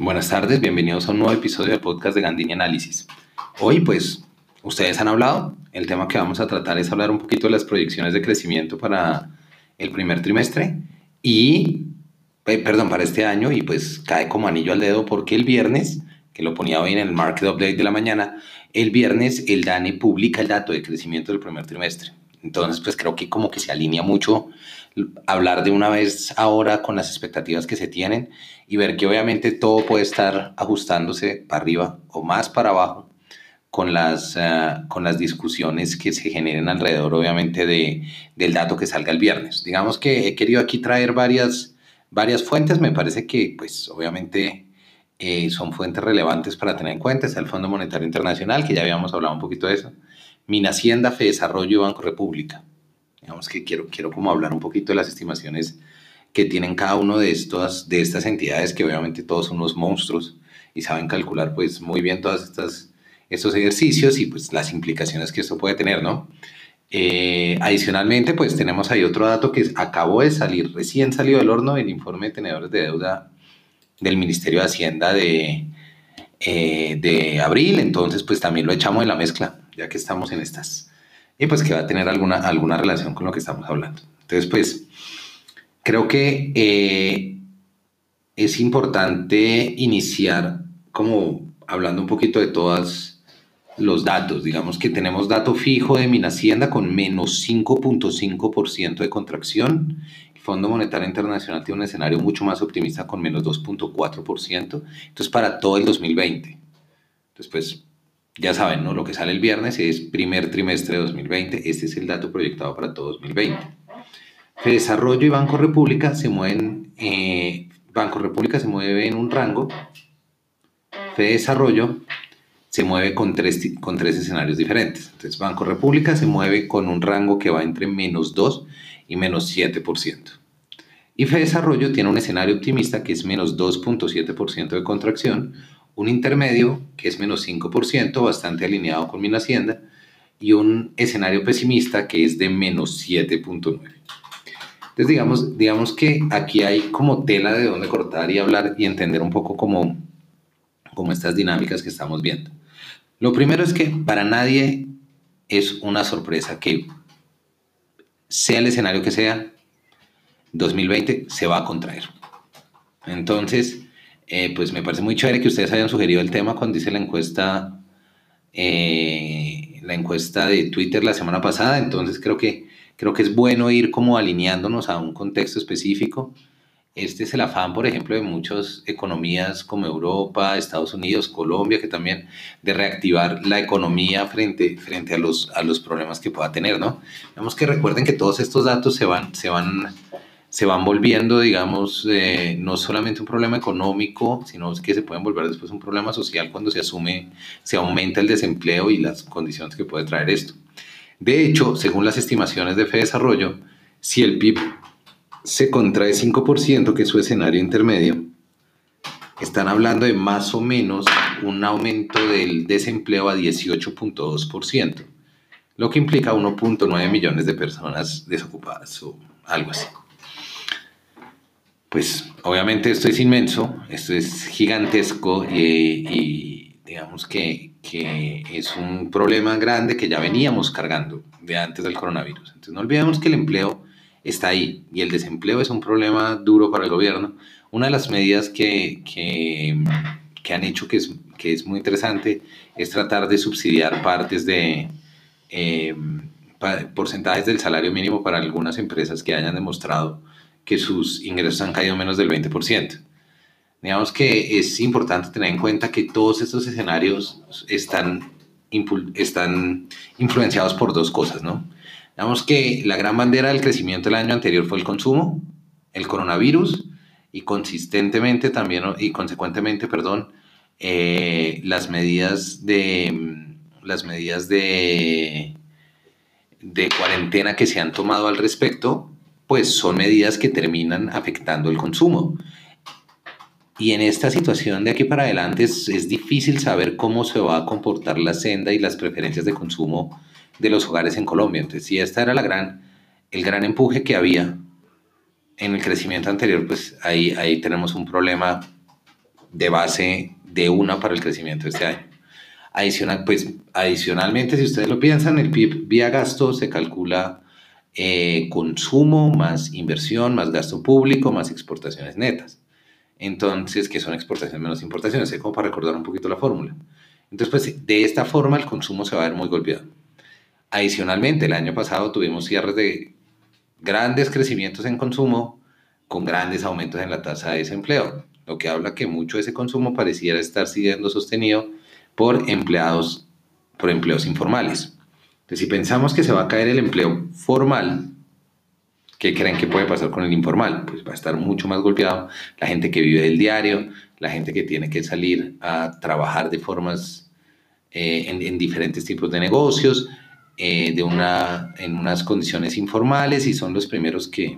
Buenas tardes, bienvenidos a un nuevo episodio del podcast de Gandini Análisis. Hoy, pues, ustedes han hablado, el tema que vamos a tratar es hablar un poquito de las proyecciones de crecimiento para el primer trimestre y, eh, perdón, para este año y pues cae como anillo al dedo porque el viernes, que lo ponía hoy en el Market Update de la mañana, el viernes el DANE publica el dato de crecimiento del primer trimestre. Entonces, pues creo que como que se alinea mucho hablar de una vez ahora con las expectativas que se tienen y ver que obviamente todo puede estar ajustándose para arriba o más para abajo con las, eh, con las discusiones que se generen alrededor obviamente de, del dato que salga el viernes. Digamos que he querido aquí traer varias, varias fuentes, me parece que pues obviamente eh, son fuentes relevantes para tener en cuenta. Está el Fondo Monetario Internacional, que ya habíamos hablado un poquito de eso. Hacienda, Fe Desarrollo y Banco República. Digamos que quiero, quiero como hablar un poquito de las estimaciones que tienen cada uno de, estos, de estas entidades, que obviamente todos son unos monstruos y saben calcular pues muy bien todos estas, estos ejercicios y pues las implicaciones que esto puede tener, ¿no? Eh, adicionalmente, pues tenemos ahí otro dato que acabó de salir, recién salió del horno, el informe de tenedores de deuda del Ministerio de Hacienda de, eh, de abril, entonces pues también lo echamos en la mezcla ya que estamos en estas. Y pues que va a tener alguna, alguna relación con lo que estamos hablando. Entonces, pues, creo que eh, es importante iniciar como hablando un poquito de todos los datos. Digamos que tenemos dato fijo de Hacienda con menos 5.5% de contracción. El Fondo Monetario Internacional tiene un escenario mucho más optimista con menos 2.4%. Entonces, para todo el 2020. Entonces, pues, ya saben, ¿no? Lo que sale el viernes es primer trimestre de 2020. Este es el dato proyectado para todo 2020. Desarrollo y Banco República se mueven, eh, Banco República se mueve en un rango. Desarrollo se mueve con tres, con tres escenarios diferentes. Entonces, Banco República se mueve con un rango que va entre menos 2 y menos 7%. Y Desarrollo tiene un escenario optimista que es menos 2.7% de contracción, un intermedio que es menos 5%, bastante alineado con mi Hacienda, y un escenario pesimista que es de menos 7.9%. Entonces, digamos, digamos que aquí hay como tela de dónde cortar y hablar y entender un poco como, como estas dinámicas que estamos viendo. Lo primero es que para nadie es una sorpresa que sea el escenario que sea, 2020 se va a contraer. Entonces, eh, pues me parece muy chévere que ustedes hayan sugerido el tema cuando hice la encuesta, eh, la encuesta de Twitter la semana pasada, entonces creo que, creo que es bueno ir como alineándonos a un contexto específico. Este es el afán, por ejemplo, de muchas economías como Europa, Estados Unidos, Colombia, que también de reactivar la economía frente, frente a, los, a los problemas que pueda tener, ¿no? Vemos que recuerden que todos estos datos se van, se van se van volviendo, digamos, eh, no solamente un problema económico, sino que se pueden volver después un problema social cuando se asume, se aumenta el desempleo y las condiciones que puede traer esto. De hecho, según las estimaciones de Desarrollo, si el PIB se contrae 5%, que es su escenario intermedio, están hablando de más o menos un aumento del desempleo a 18.2%, lo que implica 1.9 millones de personas desocupadas o algo así pues obviamente esto es inmenso, esto es gigantesco y, digamos que, que, es un problema grande que ya veníamos cargando de antes del coronavirus. Entonces no olvidemos que el empleo está ahí y el desempleo es un problema duro para el gobierno. Una de las medidas que, que, han hecho que es, que es muy interesante es tratar de subsidiar partes de... Eh, porcentajes del salario mínimo para algunas empresas que hayan demostrado que sus ingresos han caído menos del 20%. Digamos que es importante tener en cuenta que todos estos escenarios están, están influenciados por dos cosas, ¿no? Digamos que la gran bandera del crecimiento del año anterior fue el consumo, el coronavirus y consistentemente también, y consecuentemente, perdón, eh, las medidas de las medidas de, de cuarentena que se han tomado al respecto pues son medidas que terminan afectando el consumo. Y en esta situación de aquí para adelante es, es, difícil saber cómo se va a comportar la senda y las preferencias de consumo de los hogares en Colombia. Entonces, si esta era la gran, el gran empuje que había en el crecimiento anterior, pues ahí, ahí tenemos un problema de base de una para el crecimiento de este año. Adicional, pues, adicionalmente, si ustedes lo piensan, el PIB vía gasto se calcula eh, consumo más inversión, más gasto público, más exportaciones netas. Entonces, que son exportaciones menos importaciones, es como para recordar un poquito la fórmula. Entonces, pues de esta forma el consumo se va a ver muy golpeado. Adicionalmente, el año pasado tuvimos cierres de grandes crecimientos en consumo con grandes aumentos en la tasa de desempleo, lo que habla que mucho de ese consumo pareciera estar siendo sostenido por empleados, por empleos informales. Entonces, si pensamos que se va a caer el empleo formal, ¿qué creen que puede pasar con el informal? Pues va a estar mucho más golpeado la gente que vive del diario, la gente que tiene que salir a trabajar de formas eh, en, en diferentes tipos de negocios, eh, de una, en unas condiciones informales y son los primeros que,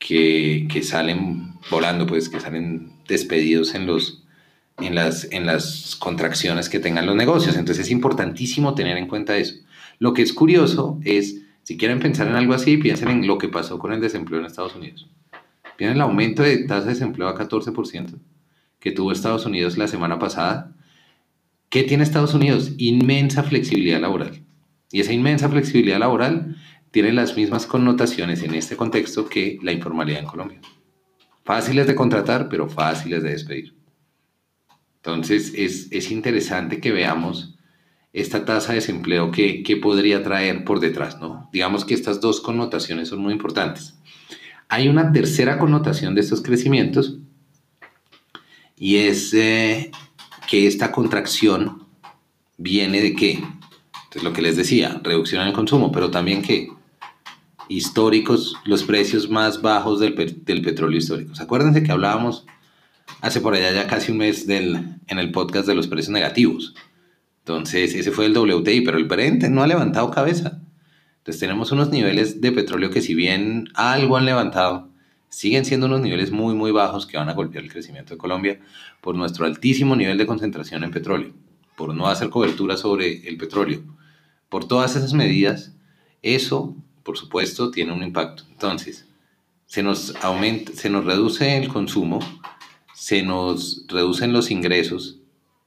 que, que, salen volando, pues que salen despedidos en, los, en, las, en las contracciones que tengan los negocios. Entonces es importantísimo tener en cuenta eso. Lo que es curioso es, si quieren pensar en algo así, piensen en lo que pasó con el desempleo en Estados Unidos. Viene el aumento de tasa de desempleo a 14% que tuvo Estados Unidos la semana pasada. ¿Qué tiene Estados Unidos? Inmensa flexibilidad laboral. Y esa inmensa flexibilidad laboral tiene las mismas connotaciones en este contexto que la informalidad en Colombia. Fáciles de contratar, pero fáciles de despedir. Entonces es, es interesante que veamos esta tasa de desempleo que, que, podría traer por detrás, ¿no? Digamos que estas dos connotaciones son muy importantes. Hay una tercera connotación de estos crecimientos y es eh, que esta contracción viene de qué? lo que les decía, reducción en el consumo, pero también que históricos, los precios más bajos del, del petróleo histórico. Acuérdense que hablábamos hace por allá ya casi un mes del, en el podcast de los precios negativos. Entonces, ese fue el WTI, pero el Brent no ha levantado cabeza. Entonces, tenemos unos niveles de petróleo que si bien algo han levantado, siguen siendo unos niveles muy, muy bajos que van a golpear el crecimiento de Colombia por nuestro altísimo nivel de concentración en petróleo, por no hacer cobertura sobre el petróleo por todas esas medidas, eso, por supuesto, tiene un impacto. Entonces, se nos aumenta, se nos reduce el consumo, se nos reducen los ingresos,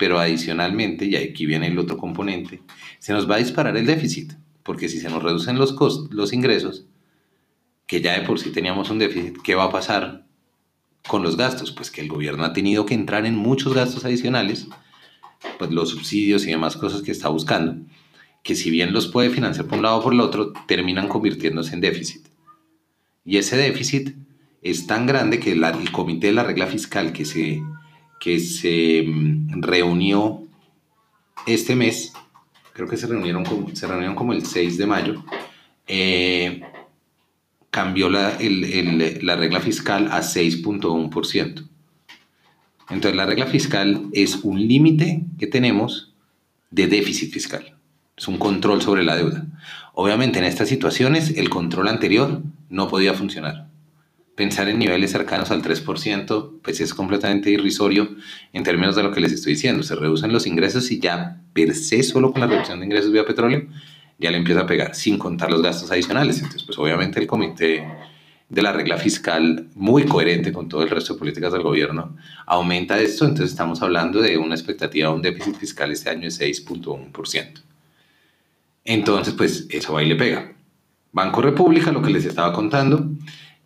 pero adicionalmente, y aquí viene el otro componente, se nos va a disparar el déficit, porque si se nos reducen los, los ingresos, que ya de por sí teníamos un déficit, ¿qué va a pasar con los gastos? Pues que el gobierno ha tenido que entrar en muchos gastos adicionales, pues los subsidios y demás cosas que está buscando que si bien los puede financiar por un lado o por el otro, terminan convirtiéndose en déficit. Y ese déficit es tan grande que el comité de la regla fiscal que se, que se mm, reunió este mes, creo que se reunieron como, se reunieron como el 6 de mayo, eh, cambió la, la regla fiscal a 6.1%. Entonces la regla fiscal es un límite que tenemos de déficit fiscal es un control sobre la deuda. Obviamente en estas situaciones el control anterior no podía funcionar. Pensar en niveles cercanos al 3% pues es completamente irrisorio en términos de lo que les estoy diciendo. Se reducen los ingresos y ya per se solo con la reducción de ingresos vía petróleo ya le empieza a pegar sin contar los gastos adicionales. Entonces pues obviamente el comité de la regla fiscal muy coherente con todo el resto de políticas del gobierno aumenta esto. Entonces estamos hablando de una expectativa de un déficit fiscal este año de 6.1%. Entonces, pues eso y le pega. Banco República, lo que les estaba contando,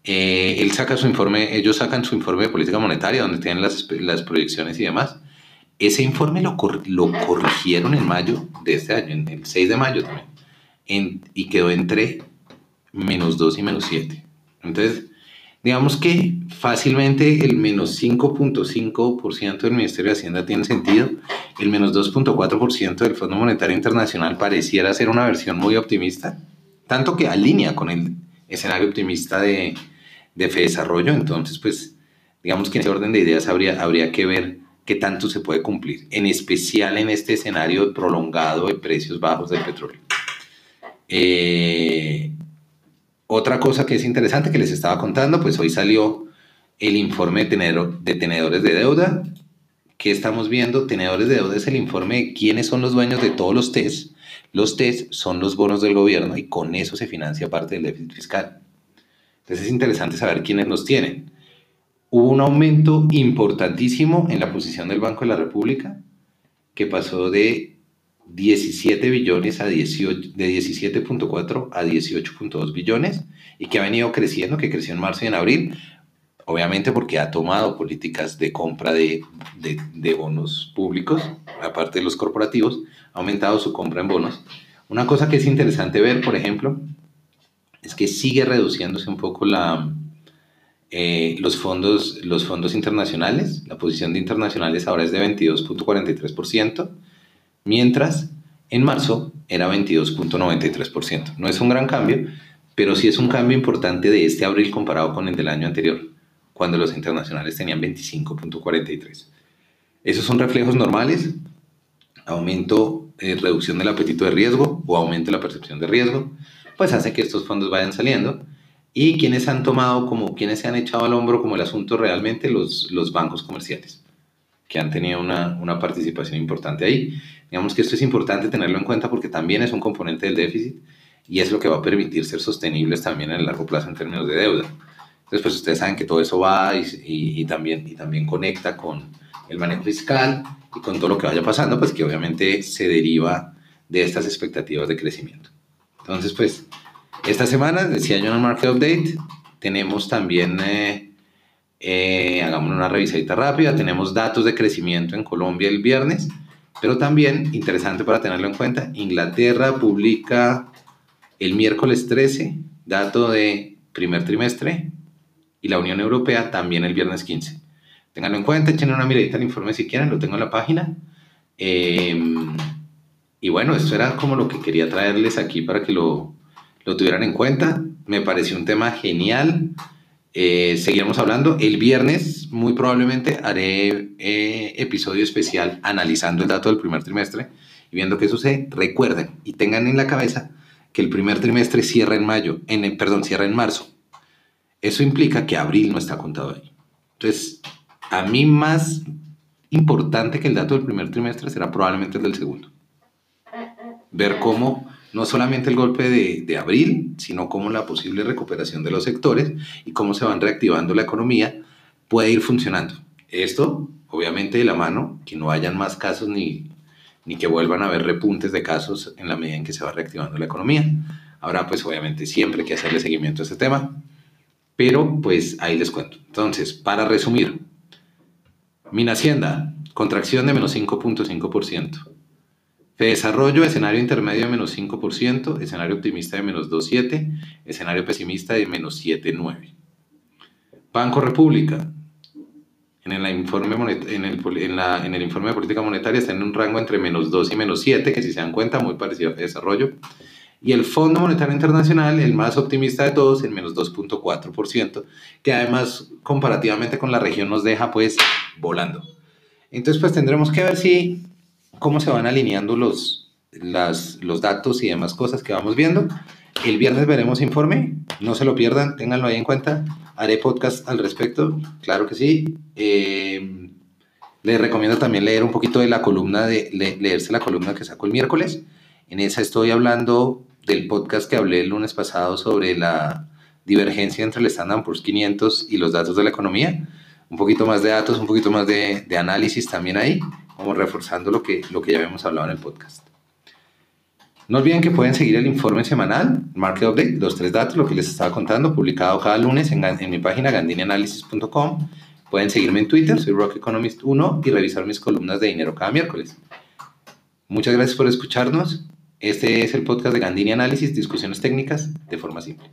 eh, él saca su informe, ellos sacan su informe de política monetaria, donde tienen las, las proyecciones y demás. Ese informe lo, lo, corrigieron en mayo de este año, en el 6 de mayo también, en, y quedó entre menos 2 y menos 7. Entonces, digamos que fácilmente el menos 5.5% del Ministerio de Hacienda tiene sentido el menos 2.4% del Fondo Monetario Internacional pareciera ser una versión muy optimista, tanto que alinea con el escenario optimista de, de Desarrollo. Entonces, pues, digamos que en ese orden de ideas habría, habría que ver qué tanto se puede cumplir, en especial en este escenario prolongado de precios bajos del petróleo. Eh, otra cosa que es interesante que les estaba contando, pues hoy salió el informe de tenedores de deuda ¿Qué estamos viendo? Tenedores de deuda es el informe de quiénes son los dueños de todos los TES. Los TES son los bonos del gobierno y con eso se financia parte del déficit fiscal. Entonces es interesante saber quiénes los tienen. hubo un aumento importantísimo en la posición del Banco de la República, que pasó de 17 billones a 18, de 17.4 a 18.2 billones y que ha venido creciendo, que creció en marzo y en abril, obviamente porque ha tomado políticas de compra de, de, de bonos públicos, aparte de los corporativos, ha aumentado su compra en bonos. Una cosa que es interesante ver, por ejemplo, es que sigue reduciéndose un poco la, eh, los, fondos, los fondos internacionales. La posición de internacionales ahora es de 22.43%, mientras en marzo era 22.93%. No es un gran cambio, pero sí es un cambio importante de este abril comparado con el del año anterior, cuando los internacionales tenían 25.43. Esos son reflejos normales, aumento, eh, reducción del apetito de riesgo o aumento de la percepción de riesgo, pues hace que estos fondos vayan saliendo. Y quienes han tomado como, quienes se han echado al hombro como el asunto realmente, los, los bancos comerciales, que han tenido una, una participación importante ahí. Digamos que esto es importante tenerlo en cuenta porque también es un componente del déficit y es lo que va a permitir ser sostenibles también en el largo plazo en términos de deuda. Entonces, pues ustedes saben que todo eso va y, y, también, y también conecta con el manejo fiscal y con todo lo que vaya pasando, pues que obviamente se deriva de estas expectativas de crecimiento. Entonces, pues, esta semana, decía yo en Market Update, tenemos también, eh, eh, hagamos una revisadita rápida, tenemos datos de crecimiento en Colombia el viernes, pero también, interesante para tenerlo en cuenta, Inglaterra publica el miércoles 13, dato de primer trimestre, y la Unión Europea también el viernes 15. Ténganlo en cuenta, echen una miradita al informe si quieren, lo tengo en la página. Em, y bueno, esto era como lo que quería traerles aquí para que lo, lo tuvieran en cuenta. Me pareció un tema genial. Eh, seguiremos hablando. El viernes, muy probablemente, haré eh, episodio especial analizando el dato del primer trimestre y viendo qué sucede. Recuerden y tengan en la cabeza que el primer trimestre cierra en mayo, en, el, perdón, cierra en marzo. Eso implica que abril no está contado ahí. Entonces, a mí más importante que el dato del primer trimestre será probablemente el del segundo. Ver cómo no solamente el golpe de, de, abril, sino cómo la posible recuperación de los sectores y cómo se van reactivando la economía puede ir funcionando. Esto, obviamente, de la mano, que no hayan más casos ni, ni que vuelvan a haber repuntes de casos en la medida en que se va reactivando la economía. Habrá, pues, obviamente, siempre que hacerle seguimiento a este tema, pero, pues, ahí les cuento. Entonces, para resumir, Hacienda, contracción de menos 5.5%. De desarrollo, escenario intermedio de menos 5%, escenario optimista de menos 2,7%, escenario pesimista de menos 7,9%. Banco República, en el, informe en, el, en el informe de política monetaria está en un rango entre menos 2 y menos 7, que si se dan cuenta, muy parecido a desarrollo. Y el Fondo Monetario Internacional, el más optimista de todos, en menos 2.4%, que además comparativamente con la región nos deja pues volando. Entonces pues tendremos que ver si cómo se van alineando los, las, los datos y demás cosas que vamos viendo. El viernes veremos informe, no se lo pierdan, ténganlo ahí en cuenta. Haré podcast al respecto, claro que sí. Eh, les recomiendo también leer un poquito de la columna, de leerse la columna que sacó el miércoles. En esa estoy hablando del podcast que hablé el lunes pasado sobre la divergencia entre el Standard Poor's 500 y los datos de la economía. Un poquito más de datos, un poquito más de análisis también ahí como reforzando lo que, lo que ya habíamos hablado en el podcast. No olviden que pueden seguir el informe semanal, Market Update, los tres datos, lo que les estaba contando, publicado cada lunes en, en mi página gandinianalysis.com. Pueden seguirme en Twitter, soy Rock Economist 1 y revisar mis columnas de dinero cada miércoles. Muchas gracias por escucharnos. Este es el podcast de Gandini Análisis, discusiones técnicas de forma simple.